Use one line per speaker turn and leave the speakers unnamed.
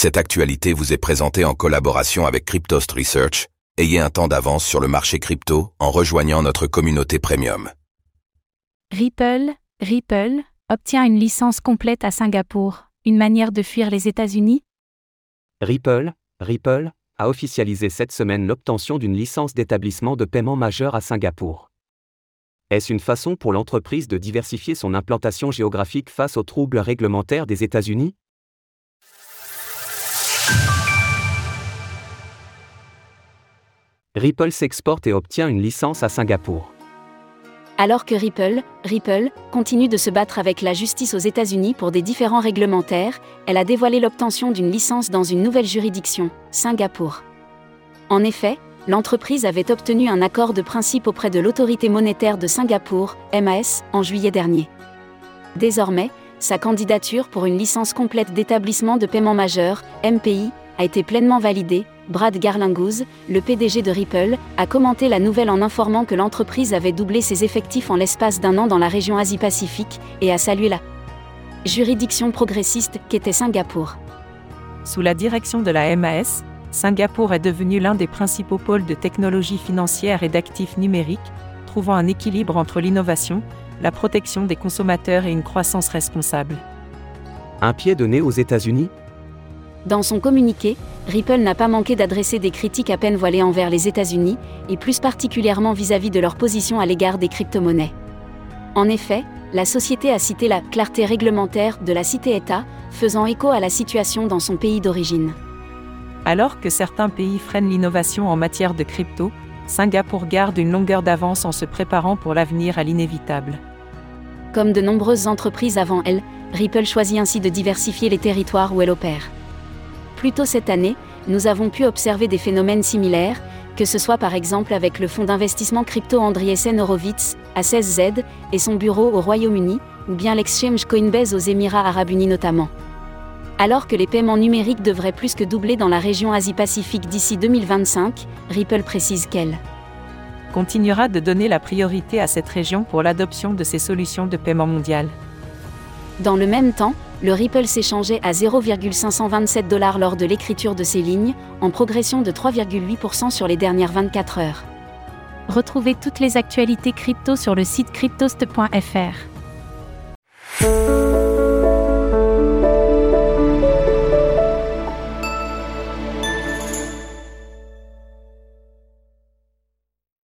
Cette actualité vous est présentée en collaboration avec Cryptost Research. Ayez un temps d'avance sur le marché crypto en rejoignant notre communauté premium.
Ripple, Ripple, obtient une licence complète à Singapour, une manière de fuir les États-Unis?
Ripple, Ripple, a officialisé cette semaine l'obtention d'une licence d'établissement de paiement majeur à Singapour. Est-ce une façon pour l'entreprise de diversifier son implantation géographique face aux troubles réglementaires des États-Unis? Ripple s'exporte et obtient une licence à Singapour.
Alors que Ripple, Ripple, continue de se battre avec la justice aux États-Unis pour des différents réglementaires, elle a dévoilé l'obtention d'une licence dans une nouvelle juridiction, Singapour. En effet, l'entreprise avait obtenu un accord de principe auprès de l'autorité monétaire de Singapour, MAS, en juillet dernier. Désormais, sa candidature pour une licence complète d'établissement de paiement majeur, MPI, a été pleinement validée, Brad Garlinghouse, le PDG de Ripple, a commenté la nouvelle en informant que l'entreprise avait doublé ses effectifs en l'espace d'un an dans la région Asie-Pacifique et a salué la juridiction progressiste qu'était Singapour.
Sous la direction de la MAS, Singapour est devenu l'un des principaux pôles de technologie financière et d'actifs numériques, trouvant un équilibre entre l'innovation, la protection des consommateurs et une croissance responsable.
Un pied de nez aux États-Unis
Dans son communiqué, Ripple n'a pas manqué d'adresser des critiques à peine voilées envers les États-Unis, et plus particulièrement vis-à-vis de leur position à l'égard des crypto-monnaies. En effet, la société a cité la clarté réglementaire de la cité-État, faisant écho à la situation dans son pays d'origine.
Alors que certains pays freinent l'innovation en matière de crypto, Singapour garde une longueur d'avance en se préparant pour l'avenir à l'inévitable.
Comme de nombreuses entreprises avant elle, Ripple choisit ainsi de diversifier les territoires où elle opère. Plus tôt cette année, nous avons pu observer des phénomènes similaires, que ce soit par exemple avec le fonds d'investissement crypto Andriessen Horowitz, à 16Z, et son bureau au Royaume-Uni, ou bien l'exchange Coinbase aux Émirats arabes unis notamment. Alors que les paiements numériques devraient plus que doubler dans la région Asie-Pacifique d'ici 2025, Ripple précise qu'elle
continuera de donner la priorité à cette région pour l'adoption de ces solutions de paiement mondial.
Dans le même temps, le Ripple s'échangeait à 0,527 dollars lors de l'écriture de ces lignes, en progression de 3,8% sur les dernières 24 heures. Retrouvez toutes les actualités crypto sur le site cryptost.fr.